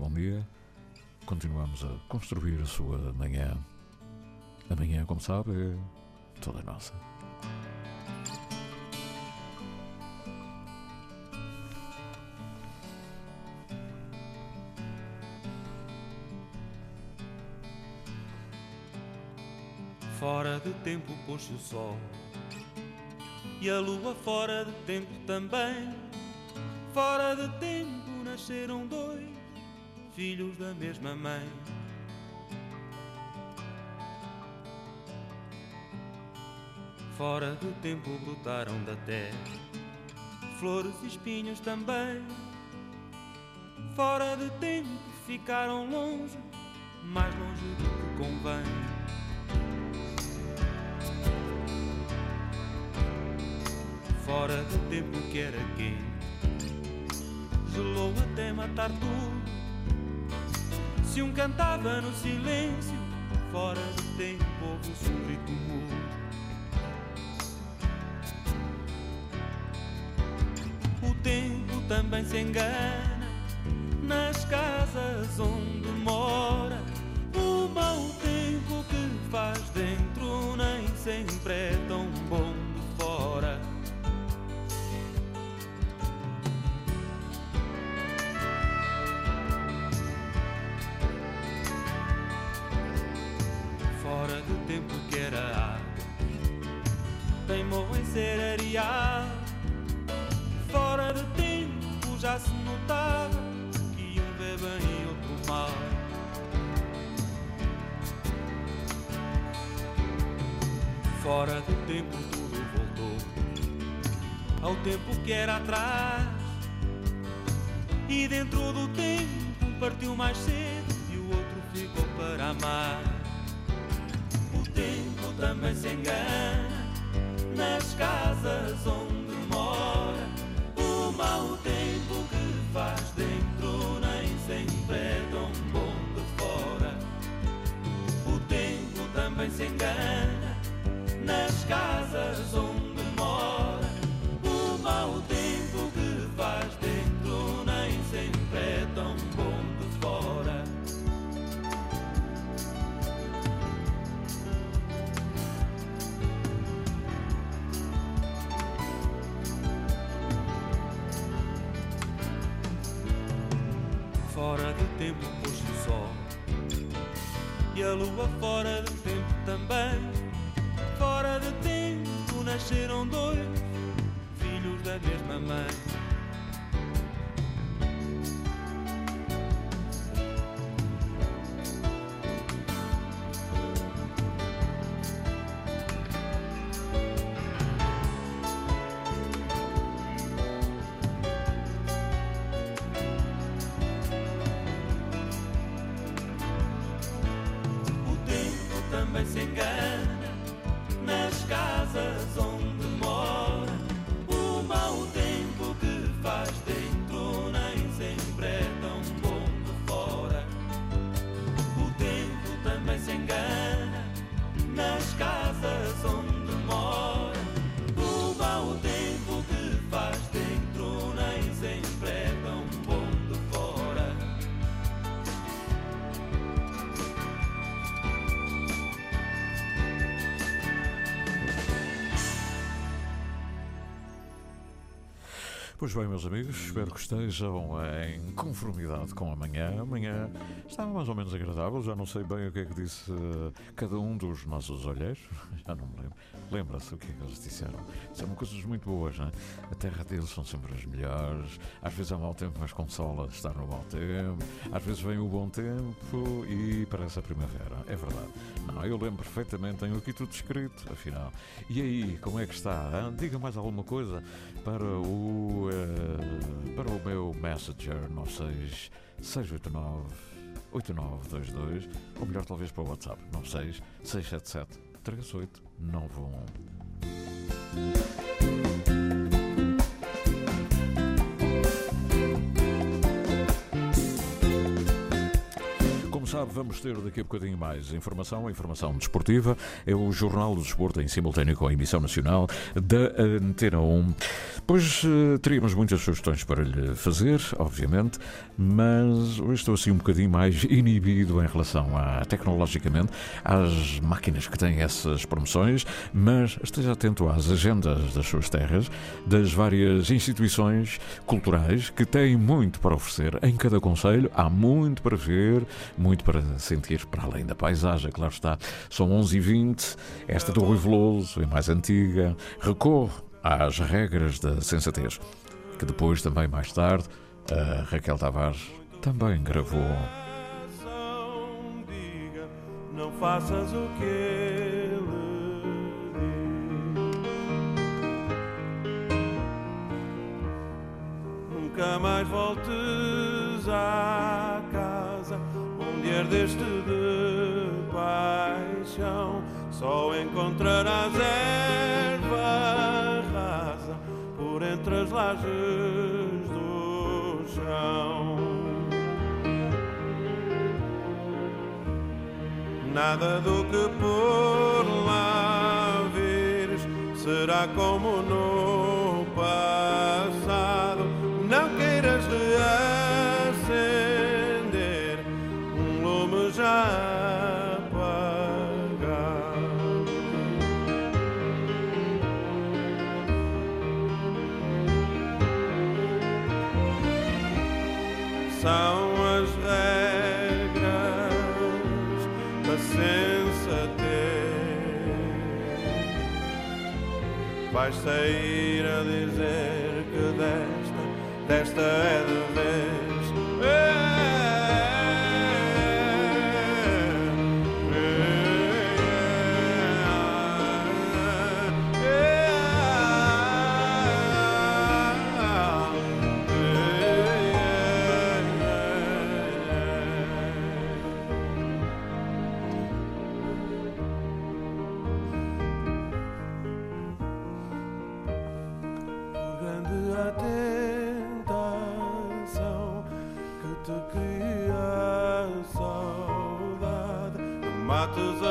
muito bom dia. Continuamos a construir a sua manhã. Amanhã, como sabe, é toda nossa. Fora de tempo pôs-se o sol E a lua fora de tempo também Fora de tempo nasceram dois Filhos da mesma mãe Fora de tempo brotaram da terra Flores e espinhos também Fora de tempo ficaram longe Mais longe do que convém fora do tempo que era quente. Gelou até matar tudo. Se um cantava no silêncio, fora do tempo um grito mudo. O tempo também se engana nas casas onde Fora do tempo tudo voltou ao tempo que era atrás. E dentro do tempo partiu mais cedo e o outro ficou para amar tempo também se engana nas casas onde mora. O mau tempo que faz dentro nem sempre é tão bom de fora. O tempo também se engana casas onde mora. O mau tempo que faz dentro nem sempre é tão bom de fora. fora do tempo pôs o sol E a lua fora do nasceram dois Filhos da mesma mãe Pois bem, meus amigos, espero que estejam em conformidade com amanhã. Amanhã estava mais ou menos agradável, já não sei bem o que é que disse eh, cada um dos nossos olheiros, já não me lembro. Lembra-se o que é que eles disseram? Disseram coisas muito boas, não é? A terra deles são sempre as melhores, às vezes há mau tempo, mas consola estar no mau tempo, às vezes vem o bom tempo e parece a primavera, é verdade. Não, eu lembro perfeitamente, tenho aqui tudo escrito, afinal. E aí, como é que está? hã? Diga mais alguma coisa para o, eh, para o meu Messenger 96 689 8922, ou melhor, talvez para o WhatsApp 96 677 3891. Vamos ter daqui a bocadinho mais informação, informação desportiva. É o Jornal do Desporto em simultâneo com a emissão nacional da Antena 1. Pois uh, teríamos muitas sugestões para lhe fazer, obviamente, mas hoje estou assim um bocadinho mais inibido em relação a, tecnologicamente, às máquinas que têm essas promoções, mas esteja atento às agendas das suas terras, das várias instituições culturais que têm muito para oferecer. Em cada conselho há muito para ver, muito para sentir, para além da paisagem, claro está. São 11h20, esta do Rui Veloso é mais antiga, recorre às regras da sensatez, que depois, também mais tarde, a Raquel Tavares também gravou. Não faças o que ele diz. Nunca mais voltes casa herdeste de paixão. Só encontrarás erva rasa por entre as lajes do chão. Nada do que por lá vires será como no Vais sair a tentação que te cria saudade. Não mates a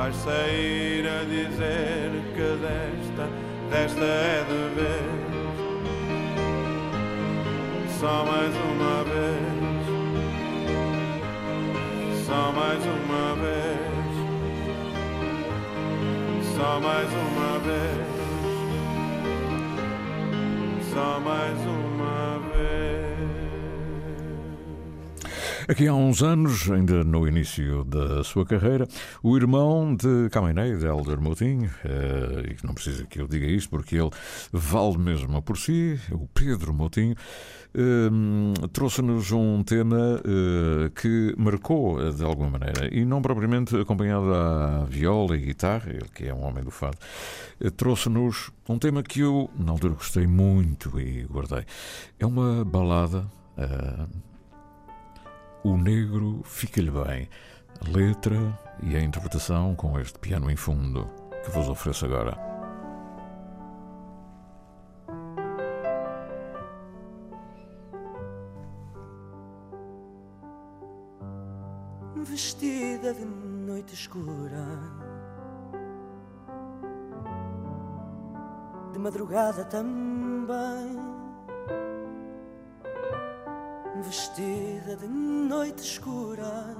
Vais sair a dizer que desta, desta é de vez. Só mais uma vez. Só mais uma vez. Só mais uma vez. Só mais uma Aqui há uns anos, ainda no início da sua carreira, o irmão de Camenei, de Helder Moutinho, eh, e não precisa que eu diga isto porque ele vale mesmo por si, o Pedro Moutinho, eh, trouxe-nos um tema eh, que marcou de alguma maneira, e não propriamente acompanhado à viola e guitarra, ele que é um homem do fado, trouxe-nos um tema que eu, na altura, gostei muito e guardei. É uma balada. O negro fica-lhe bem. Letra e a interpretação com este piano em fundo que vos ofereço agora. vestida de noite escura, de madrugada também, vestida de noite escura,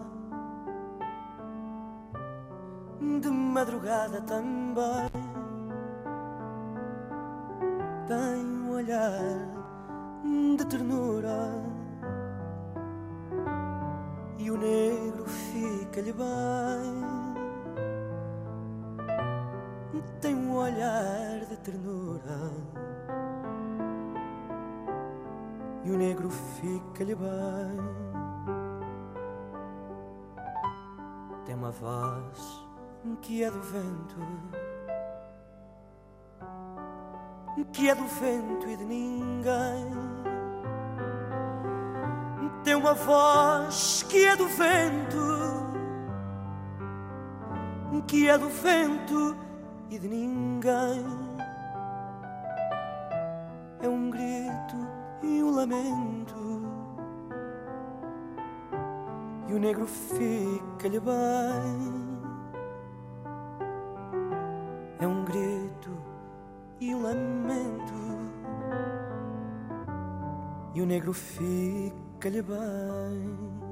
de madrugada também, tem um olhar de ternura e o negro fica-lhe bem. Tem um olhar de ternura e o negro fica-lhe bem. Tem uma voz que é do vento, que é do vento e de ninguém. Tem uma voz que é do vento, que é do vento e de ninguém. Lamento, e o negro fica-lhe bem. É um grito e um lamento, e o negro fica-lhe bem.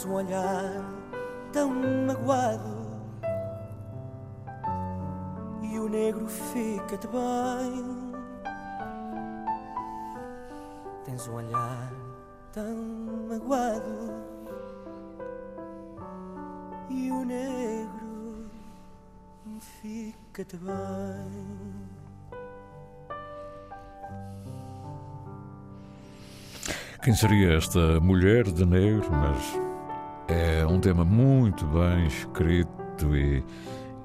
Tens um olhar tão magoado e o negro fica-te bem. Tens um olhar tão magoado e o negro fica-te bem. Quem seria esta mulher de negro? Mas é um tema muito bem escrito e,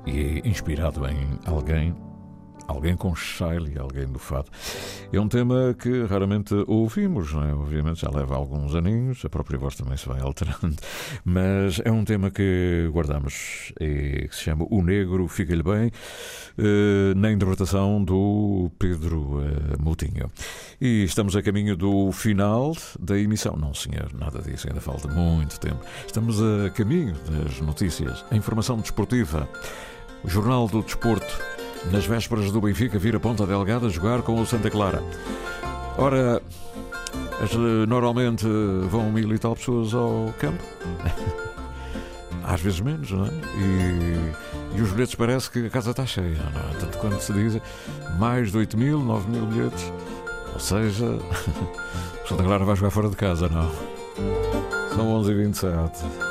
e inspirado em alguém, alguém com style, alguém do fado. É um tema que raramente ouvimos, é? Obviamente já leva alguns aninhos, a própria voz também se vai alterando, mas é um tema que guardamos e que se chama O Negro Fica-lhe Bem, eh, na interpretação do Pedro eh, Moutinho. E estamos a caminho do final da emissão. Não, senhor, nada disso, ainda falta muito tempo. Estamos a caminho das notícias, a informação desportiva, o Jornal do Desporto, nas vésperas do Benfica vir a Ponta Delgada jogar com o Santa Clara. Ora, normalmente vão mil e tal pessoas ao campo. Às vezes menos, não é? E, e os bilhetes parece que a casa está cheia, não é? Tanto quanto se diz, mais de 8 mil, 9 mil bilhetes. Ou seja, o Santa Clara vai jogar fora de casa, não? São 11h27.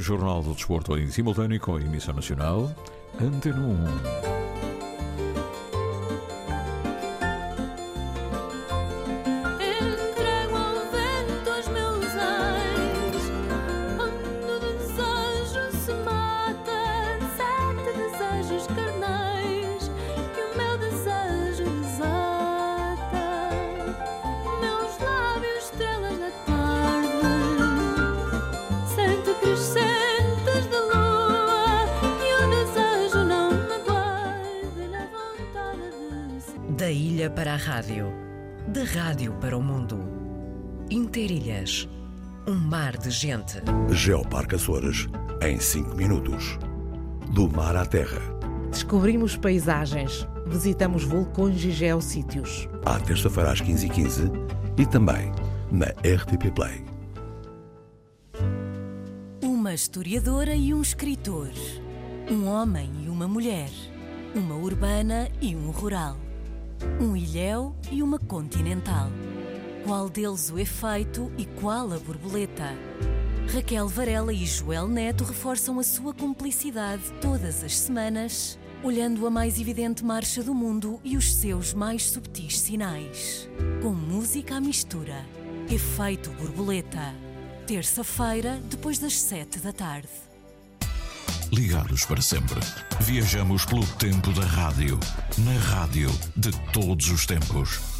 Jornal do Desporto em simultâneo com a emissão nacional Antena 1. Rádio, de rádio para o mundo. Interilhas, um mar de gente. Geoparque Açores, em 5 minutos. Do mar à terra. Descobrimos paisagens, visitamos vulcões e geossítios. À terça-feira às 15h15 e também na RTP Play. Uma historiadora e um escritor. Um homem e uma mulher. Uma urbana e um rural um ilhéu e uma continental. Qual deles o efeito e qual a borboleta? Raquel Varela e Joel Neto reforçam a sua cumplicidade todas as semanas, olhando a mais evidente marcha do mundo e os seus mais subtis sinais. Com música à mistura. Efeito borboleta. Terça-feira, depois das sete da tarde ligados para sempre. Viajamos pelo tempo da rádio, na rádio de todos os tempos.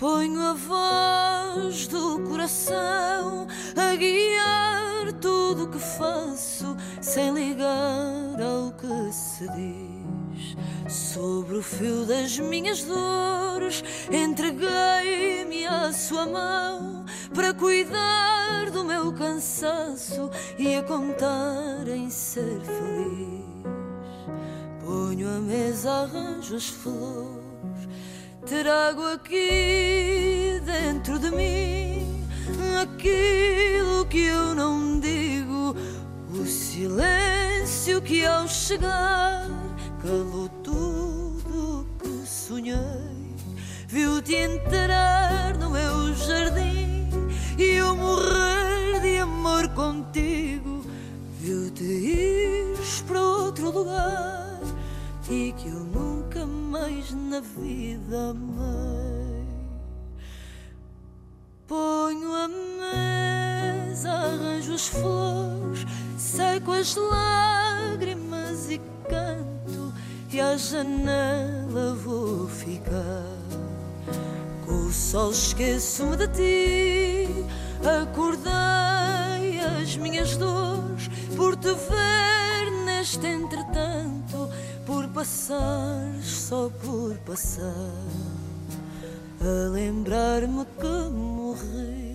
Ponho a voz do coração a guiar tudo o que faço, sem ligar ao que se diz. Sobre o fio das minhas dores, entreguei-me à sua mão para cuidar do meu cansaço e a contar em ser feliz. Ponho a mesa, arranjo as flores, trago aqui dentro de mim aquilo que eu não digo, o silêncio que ao chegar calou tudo que sonhei. Viu-te entrar no meu jardim e eu morrer de amor contigo. Viu-te ir para outro lugar e que eu nunca mais na vida amei. Ponho a mesa, arranjo as flores, seco as lágrimas e canto e à janela vou ficar. Com o sol esqueço-me de ti, acordei as minhas dores por te ver neste entretanto, passar só por passar, a lembrar-me que morri.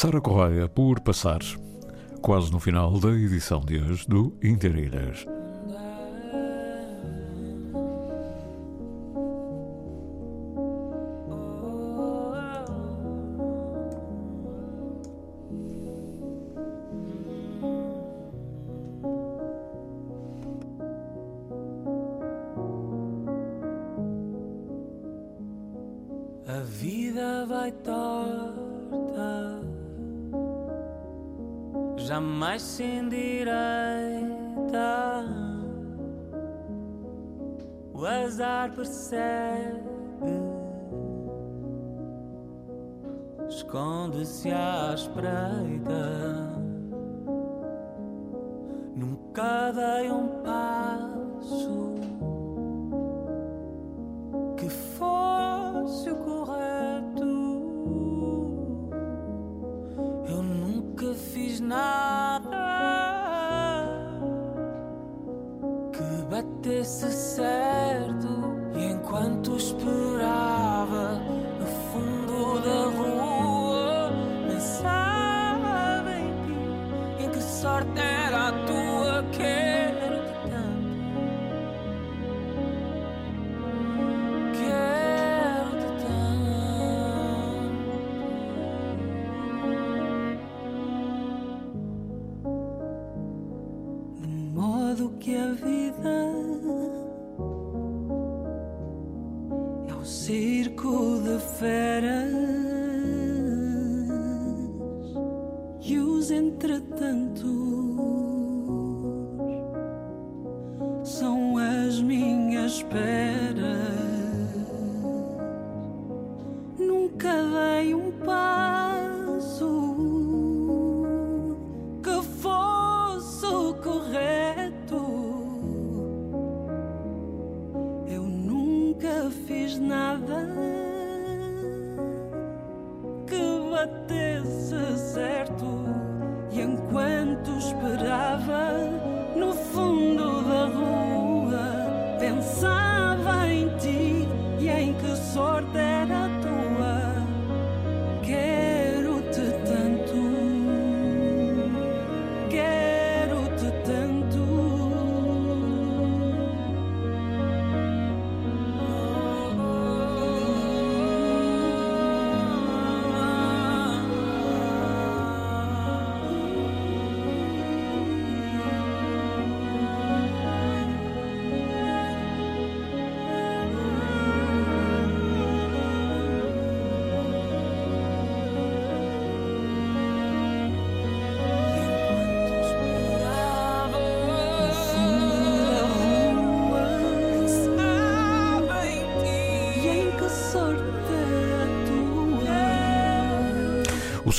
Sara Correia, por passar, quase no final da edição de hoje do Interilhas. Esconde-se à espreita. Nunca dei um passo que fosse o correto. Eu nunca fiz nada que batesse certo. E enquanto esperava sorte era a tua? Quero-te tanto. Quero-te tanto. De modo que a vida é o circo de feras e minhas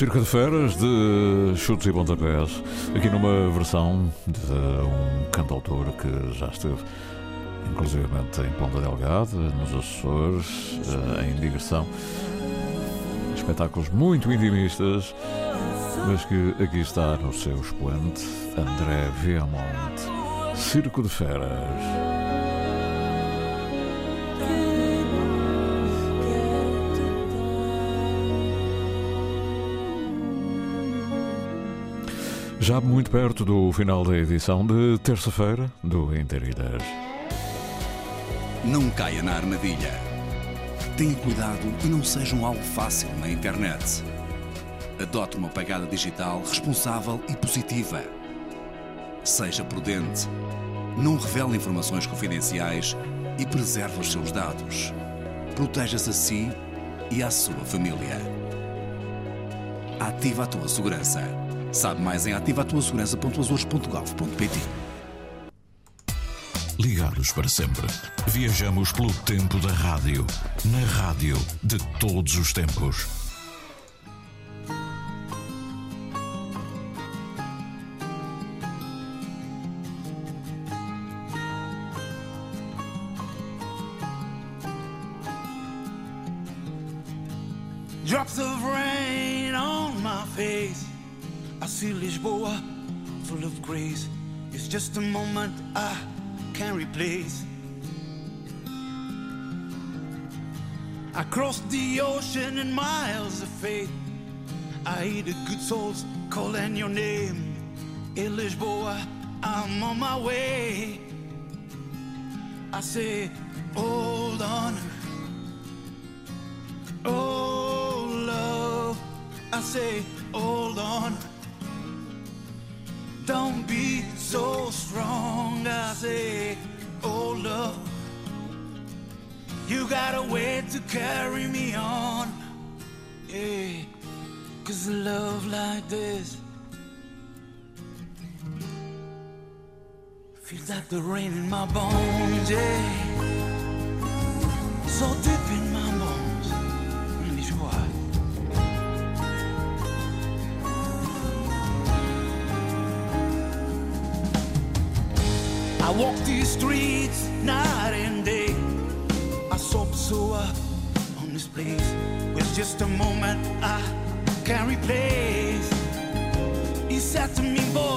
Circo de Feras de Chutes e Pontapés, aqui numa versão de um cantautor que já esteve inclusivamente em Ponta Delgada, nos Açores, eh, em digressão. Espetáculos muito intimistas, mas que aqui está no seu expoente, André Viamonte. Circo de Feras. Já muito perto do final da edição de terça-feira do Interilhas. Não caia na armadilha. Tenha cuidado e não seja um alvo fácil na internet. Adote uma pegada digital responsável e positiva. Seja prudente. Não revele informações confidenciais e preserve os seus dados. Proteja-se a si e à sua família. Ativa a tua segurança. Sabe mais em ativatuasegurança.azores.gov.pt Ligados para sempre. Viajamos pelo tempo da rádio. Na rádio de todos os tempos. It's just a moment I can't replace. I crossed the ocean in miles of faith. I hear the good souls calling your name. In Lisboa, I'm on my way. I say, hold on. Oh, love. I say, hold on won't be so strong. I say, oh love, you got a way to carry me on. Yeah, cause love like this feels like the rain in my bones. Yeah, so deep in streets night and day. I saw Pessoa on this place. With just a moment I can't replace. He said to me, boy,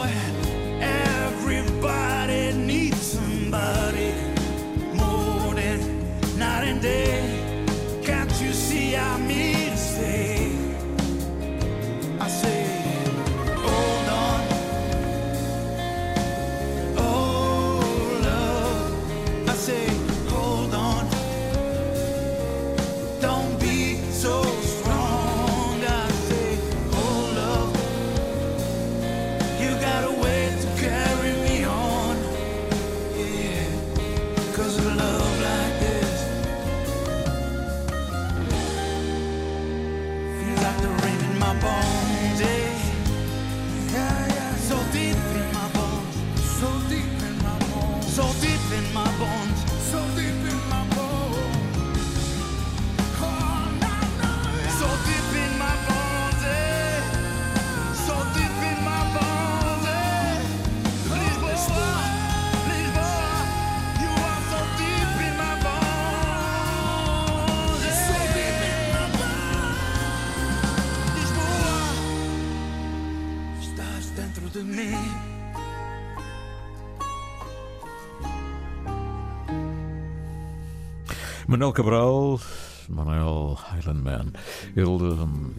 Manuel Cabral, Manuel Highlandman, ele, hum,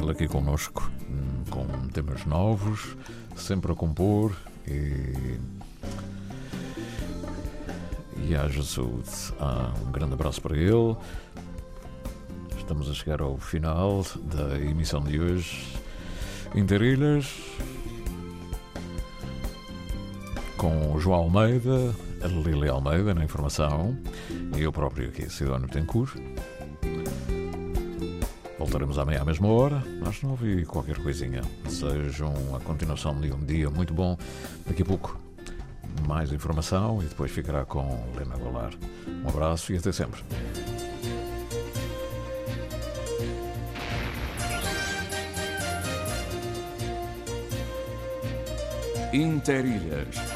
ele aqui connosco, hum, com temas novos, sempre a compor e. E haja saúde. Ah, um grande abraço para ele. Estamos a chegar ao final da emissão de hoje. Interilhas. Com o João Almeida, Lili Almeida na informação e eu próprio aqui, Sidónio Tencourt. Voltaremos amanhã à mesma hora. Mas não ouvi qualquer coisinha. Sejam a continuação de um dia muito bom. Daqui a pouco, mais informação e depois ficará com Lena Goulart. Um abraço e até sempre. Interilhas.